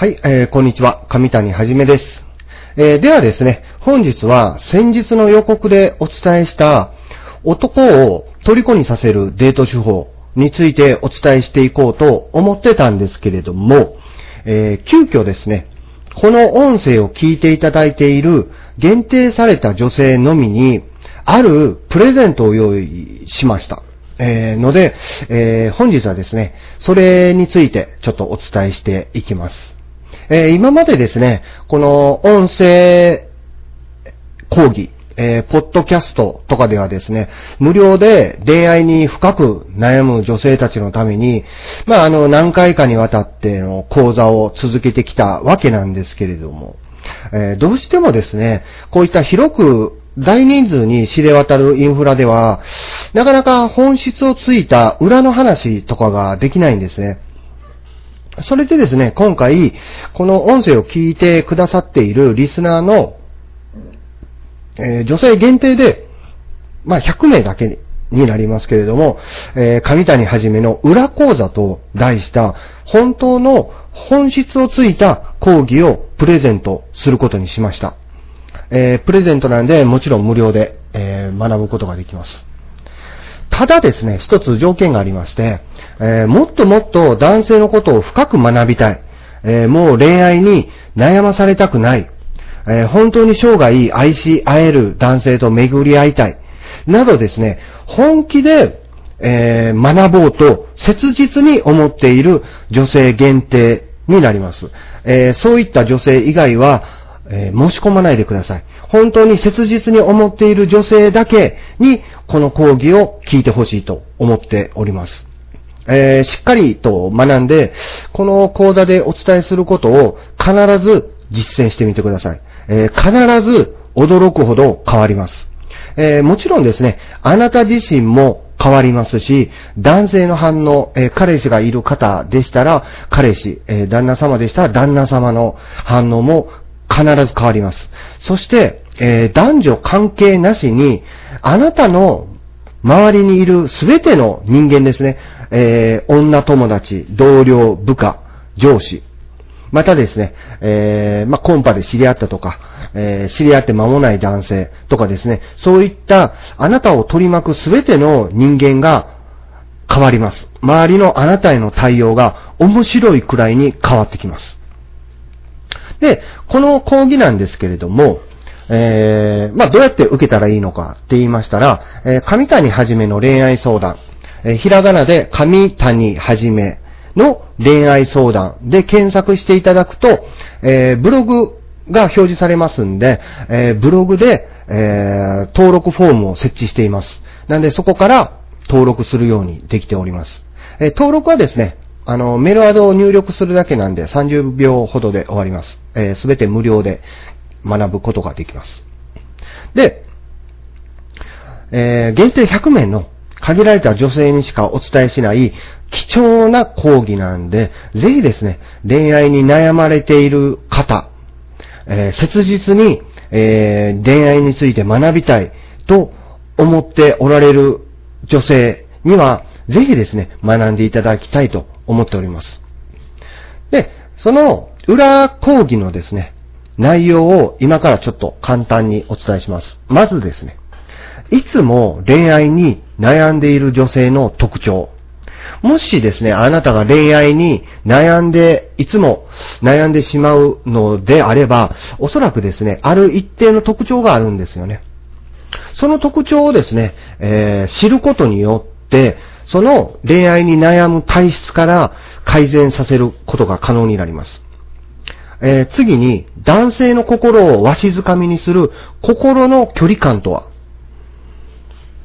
はい、えーこんにちは。上谷はじめです。えーではですね、本日は先日の予告でお伝えした男を虜にさせるデート手法についてお伝えしていこうと思ってたんですけれども、えー急遽ですね、この音声を聞いていただいている限定された女性のみに、あるプレゼントを用意しました。えーので、えー本日はですね、それについてちょっとお伝えしていきます。えー今までですね、この音声講義、えーポッドキャストとかではですね、無料で恋愛に深く悩む女性たちのために、まあ、あの、何回かにわたっての講座を続けてきたわけなんですけれども、えーどうしてもですね、こういった広く大人数に知れ渡るインフラでは、なかなか本質をついた裏の話とかができないんですね。それでですね、今回、この音声を聞いてくださっているリスナーの、えー女性限定で、まあ、100名だけになりますけれども、えー上谷はじめの裏講座と題した、本当の本質をついた講義をプレゼントすることにしました。えープレゼントなんで、もちろん無料で、え学ぶことができます。ただですね、一つ条件がありまして、えーもっともっと男性のことを深く学びたい。えーもう恋愛に悩まされたくない。えー本当に生涯愛し合える男性と巡り合いたい。などですね、本気で、え学ぼうと切実に思っている女性限定になります。えそういった女性以外は、えー申し込まないでください。本当に切実に思っている女性だけに、この講義を聞いてほしいと思っております。えーしっかりと学んで、この講座でお伝えすることを必ず実践してみてください。えー必ず驚くほど変わります。えーもちろんですね、あなた自身も変わりますし、男性の反応、えー彼氏がいる方でしたら、彼氏、えー旦那様でしたら、旦那様の反応も必ず変わります。そして、えー男女関係なしに、あなたの周りにいるすべての人間ですね、えー女友達、同僚、部下、上司、またですね、えーまあ、コンパで知り合ったとか、えー知り合って間もない男性とかですね、そういったあなたを取り巻くすべての人間が変わります。周りのあなたへの対応が面白いくらいに変わってきます。で、この講義なんですけれども、えー、まあ、どうやって受けたらいいのかって言いましたら、えー上谷はじめの恋愛相談、えーひらがなで上谷はじめの恋愛相談で検索していただくと、えーブログが表示されますんで、えーブログで、えー登録フォームを設置しています。なんでそこから登録するようにできております。えー登録はですね、あの、メールアドを入力するだけなんで30秒ほどで終わります。えすべて無料で学ぶことができます。で、えー限定100名の限られた女性にしかお伝えしない貴重な講義なんで、ぜひですね、恋愛に悩まれている方、えー切実に、えー恋愛について学びたいと思っておられる女性には、ぜひですね、学んでいただきたいと思っております。で、その裏講義のですね、内容を今からちょっと簡単にお伝えします。まずですね、いつも恋愛に悩んでいる女性の特徴。もしですね、あなたが恋愛に悩んで、いつも悩んでしまうのであれば、おそらくですね、ある一定の特徴があるんですよね。その特徴をですね、えー知ることによって、その恋愛に悩む体質から改善させることが可能になります。えー次に、男性の心をわしづかみにする心の距離感とは？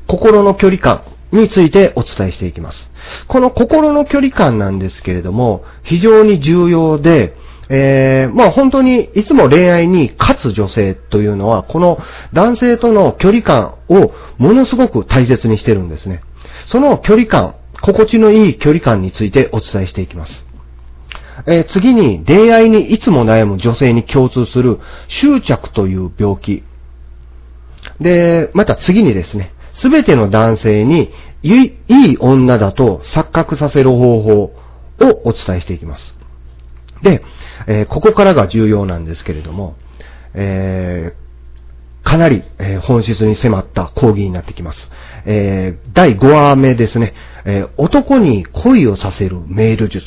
心の距離感についてお伝えしていきます。この心の距離感なんですけれども、非常に重要で、えーまあ本当にいつも恋愛に勝つ女性というのは、この男性との距離感をものすごく大切にしてるんですね。その距離感、心地のいい距離感についてお伝えしていきます。えー次に恋愛にいつも悩む女性に共通する執着という病気。で、また次にですね、すべての男性にいい女だと錯覚させる方法をお伝えしていきます。で、えー、ここからが重要なんですけれども、えー、かなり、え、本質に迫った講義になってきます。えー、第5話目ですね、えー、男に恋をさせるメール術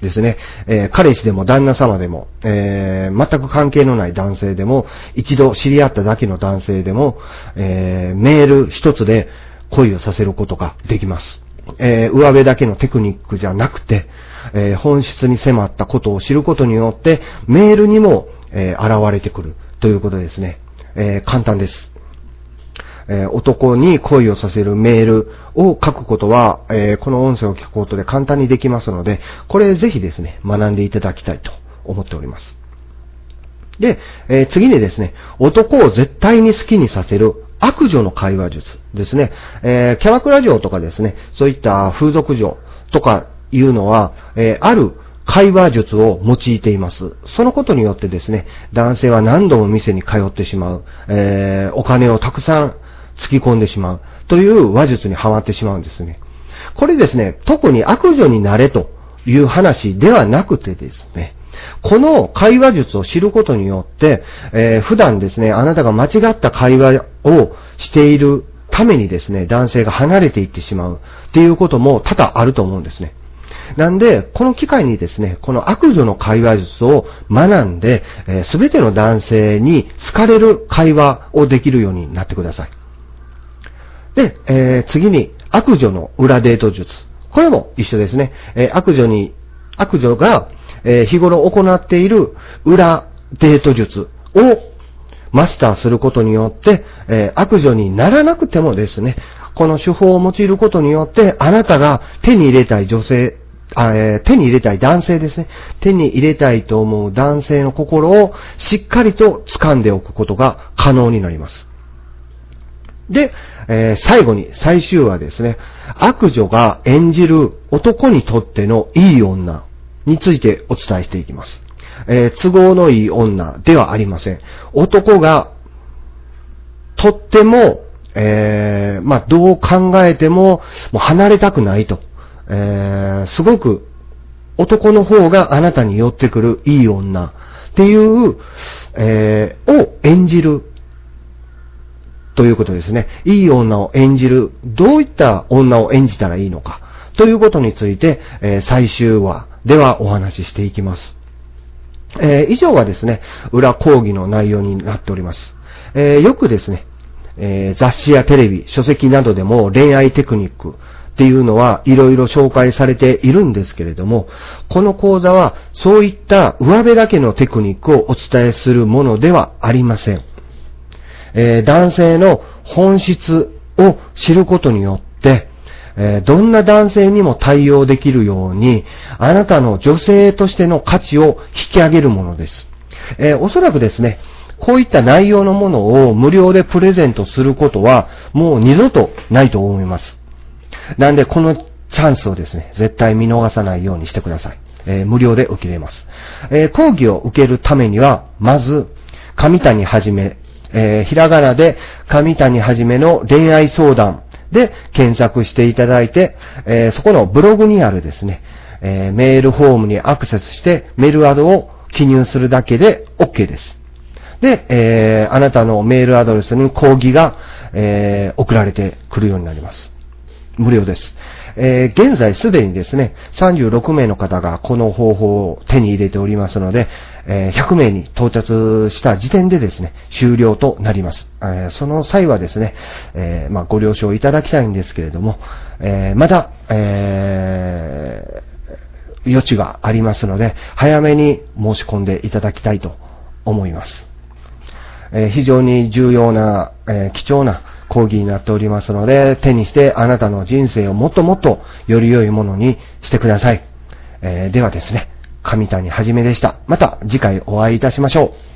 ですね、え、彼氏でも旦那様でも、え、全く関係のない男性でも、一度知り合っただけの男性でも、え、メール一つで恋をさせることができます。えー、上辺だけのテクニックじゃなくて、えー、本質に迫ったことを知ることによって、メールにも、えー、現れてくるということですね。えー、簡単です。えー、男に恋をさせるメールを書くことは、えー、この音声を聞くことで簡単にできますので、これぜひですね、学んでいただきたいと思っております。で、えー、次にですね、男を絶対に好きにさせる悪女の会話術ですね。えー、キャバクラ嬢とかですね、そういった風俗嬢とかいうのは、えー、ある会話術を用いています。そのことによってですね、男性は何度も店に通ってしまう、えー、お金をたくさん突き込んでしまうという話術にはまってしまうんですね。これですね、特に悪女になれという話ではなくてですね、この会話術を知ることによって、えー、普段ですね、あなたが間違った会話をしているためにですね、男性が離れていってしまうっていうことも多々あると思うんですね。なんで、この機会にですね、この悪女の会話術を学んで、す、え、べ、ての男性に好かれる会話をできるようになってください。で、えー、次に、悪女の裏デート術。これも一緒ですね。えー、悪女に、悪女が、えー、日頃行っている裏デート術をマスターすることによって、えー、悪女にならなくてもですね、この手法を用いることによって、あなたが手に入れたい女性、あえ、手に入れたい男性ですね。手に入れたいと思う男性の心をしっかりと掴んでおくことが可能になります。で、えー、最後に、最終話ですね、悪女が演じる男にとってのいい女についてお伝えしていきます。えー、都合のいい女ではありません。男が、とっても、えー、まあ、どう考えても、もう離れたくないと。えー、すごく、男の方があなたに寄ってくるいい女っていう、えー、を演じるということですね。いい女を演じる、どういった女を演じたらいいのか、ということについて、えー、最終話ではお話ししていきます。えー、以上がですね、裏講義の内容になっております。えー、よくですね、え雑誌やテレビ、書籍などでも恋愛テクニックっていうのはいろいろ紹介されているんですけれども、この講座はそういった上辺だけのテクニックをお伝えするものではありません。えー、男性の本質を知ることによって、え、どんな男性にも対応できるように、あなたの女性としての価値を引き上げるものです。えー、おそらくですね、こういった内容のものを無料でプレゼントすることは、もう二度とないと思います。なんで、このチャンスをですね、絶対見逃さないようにしてください。えー、無料で受けれます。えー、講義を受けるためには、まず、上谷はじめえー、ひらがなで上谷はじめの恋愛相談で検索していただいて、え、そこのブログにあるですね、え、メールフォームにアクセスしてメールアドを記入するだけで OK です。で、えー、あなたのメールアドレスに講義が、えー、送られてくるようになります。無料です。えー、現在すでにですね、36名の方がこの方法を手に入れておりますので、えー、100名に到達した時点でですね、終了となります。えー、その際はですね、えまあ、ご了承いただきたいんですけれども、えまだ、え余地がありますので、早めに申し込んでいただきたいと思います。え非常に重要な、え貴重な講義になっておりますので、手にしてあなたの人生をもっともっとより良いものにしてください。え、ではですね、上谷はじめでした。また次回お会いいたしましょう。